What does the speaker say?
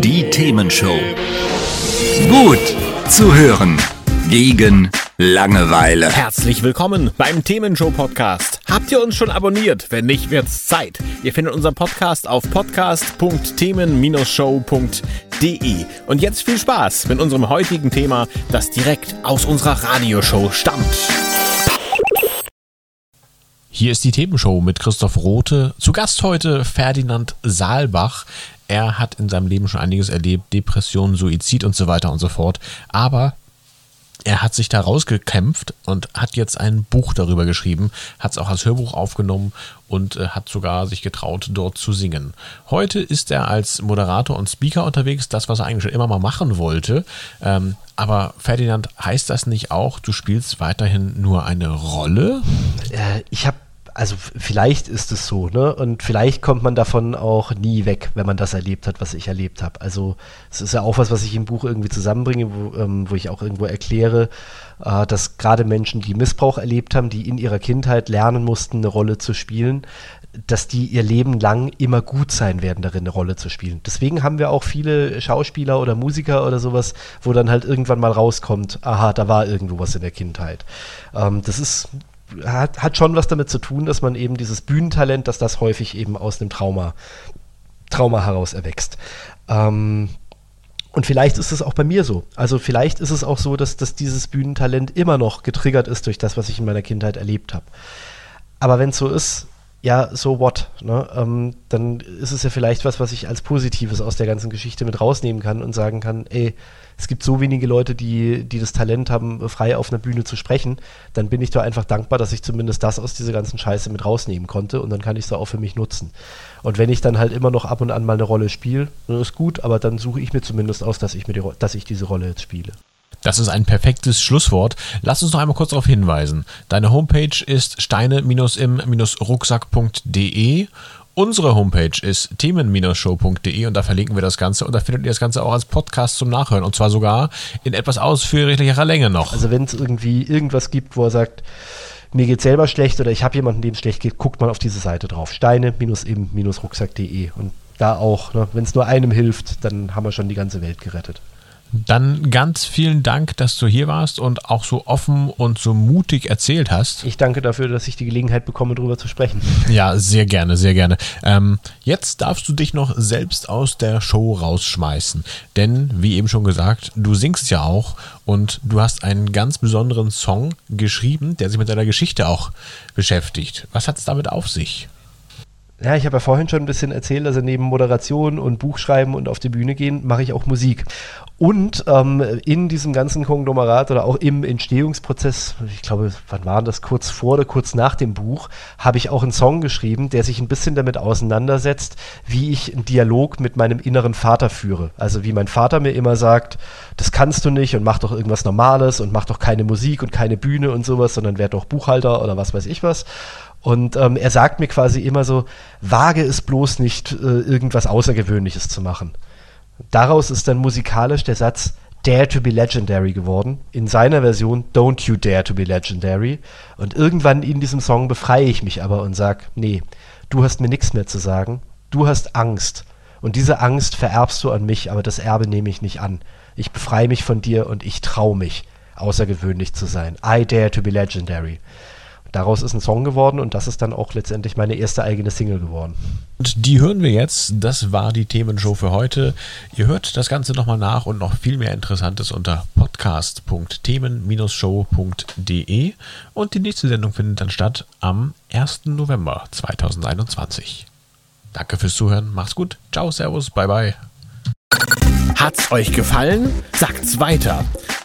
Die Themenshow. Gut zu hören. Gegen Langeweile. Herzlich willkommen beim Themenshow Podcast. Habt ihr uns schon abonniert? Wenn nicht, wird's Zeit. Ihr findet unseren Podcast auf podcast.themen-show.de. Und jetzt viel Spaß mit unserem heutigen Thema, das direkt aus unserer Radioshow stammt. Hier ist die Themenshow mit Christoph Rote. Zu Gast heute Ferdinand Saalbach. Er hat in seinem Leben schon einiges erlebt, Depression, Suizid und so weiter und so fort. Aber er hat sich da rausgekämpft und hat jetzt ein Buch darüber geschrieben, hat es auch als Hörbuch aufgenommen und äh, hat sogar sich getraut, dort zu singen. Heute ist er als Moderator und Speaker unterwegs, das, was er eigentlich schon immer mal machen wollte. Ähm, aber Ferdinand, heißt das nicht auch, du spielst weiterhin nur eine Rolle? Äh, ich habe also vielleicht ist es so, ne? Und vielleicht kommt man davon auch nie weg, wenn man das erlebt hat, was ich erlebt habe. Also es ist ja auch was, was ich im Buch irgendwie zusammenbringe, wo, ähm, wo ich auch irgendwo erkläre, äh, dass gerade Menschen, die Missbrauch erlebt haben, die in ihrer Kindheit lernen mussten, eine Rolle zu spielen, dass die ihr Leben lang immer gut sein werden, darin eine Rolle zu spielen. Deswegen haben wir auch viele Schauspieler oder Musiker oder sowas, wo dann halt irgendwann mal rauskommt, aha, da war irgendwo was in der Kindheit. Ähm, das ist hat, hat schon was damit zu tun, dass man eben dieses Bühnentalent, dass das häufig eben aus einem Trauma, Trauma heraus erwächst. Ähm, und vielleicht ist es auch bei mir so. Also vielleicht ist es auch so, dass, dass dieses Bühnentalent immer noch getriggert ist durch das, was ich in meiner Kindheit erlebt habe. Aber wenn es so ist, ja, so what? Ne? Ähm, dann ist es ja vielleicht was, was ich als Positives aus der ganzen Geschichte mit rausnehmen kann und sagen kann, ey, es gibt so wenige Leute, die, die das Talent haben, frei auf einer Bühne zu sprechen, dann bin ich da einfach dankbar, dass ich zumindest das aus dieser ganzen Scheiße mit rausnehmen konnte und dann kann ich es auch für mich nutzen. Und wenn ich dann halt immer noch ab und an mal eine Rolle spiele, dann ist gut, aber dann suche ich mir zumindest aus, dass ich, mir die, dass ich diese Rolle jetzt spiele. Das ist ein perfektes Schlusswort. Lass uns noch einmal kurz darauf hinweisen. Deine Homepage ist steine-im-rucksack.de. Unsere Homepage ist themen-show.de und da verlinken wir das Ganze und da findet ihr das Ganze auch als Podcast zum Nachhören und zwar sogar in etwas ausführlicherer Länge noch. Also wenn es irgendwie irgendwas gibt, wo er sagt, mir geht selber schlecht oder ich habe jemanden, dem es schlecht geht, guckt mal auf diese Seite drauf. Steine-im-rucksack.de und da auch, ne, wenn es nur einem hilft, dann haben wir schon die ganze Welt gerettet. Dann ganz vielen Dank, dass du hier warst und auch so offen und so mutig erzählt hast. Ich danke dafür, dass ich die Gelegenheit bekomme, darüber zu sprechen. Ja, sehr gerne, sehr gerne. Ähm, jetzt darfst du dich noch selbst aus der Show rausschmeißen. Denn, wie eben schon gesagt, du singst ja auch und du hast einen ganz besonderen Song geschrieben, der sich mit deiner Geschichte auch beschäftigt. Was hat es damit auf sich? Ja, ich habe ja vorhin schon ein bisschen erzählt, also neben Moderation und Buchschreiben und auf die Bühne gehen, mache ich auch Musik. Und ähm, in diesem ganzen Konglomerat oder auch im Entstehungsprozess, ich glaube, wann war das, kurz vor oder kurz nach dem Buch, habe ich auch einen Song geschrieben, der sich ein bisschen damit auseinandersetzt, wie ich einen Dialog mit meinem inneren Vater führe. Also wie mein Vater mir immer sagt, das kannst du nicht und mach doch irgendwas Normales und mach doch keine Musik und keine Bühne und sowas, sondern werd doch Buchhalter oder was weiß ich was. Und ähm, er sagt mir quasi immer so, wage es bloß nicht, äh, irgendwas Außergewöhnliches zu machen. Daraus ist dann musikalisch der Satz Dare to be Legendary geworden. In seiner Version Don't You Dare to be Legendary. Und irgendwann in diesem Song befreie ich mich aber und sag, nee, du hast mir nichts mehr zu sagen. Du hast Angst. Und diese Angst vererbst du an mich, aber das Erbe nehme ich nicht an. Ich befreie mich von dir und ich traue mich, außergewöhnlich zu sein. I dare to be legendary. Daraus ist ein Song geworden und das ist dann auch letztendlich meine erste eigene Single geworden. Und die hören wir jetzt. Das war die Themenshow für heute. Ihr hört das Ganze nochmal nach und noch viel mehr Interessantes unter podcast.themen-show.de. Und die nächste Sendung findet dann statt am 1. November 2021. Danke fürs Zuhören. Macht's gut. Ciao, Servus, bye bye. Hat's euch gefallen? Sagt's weiter.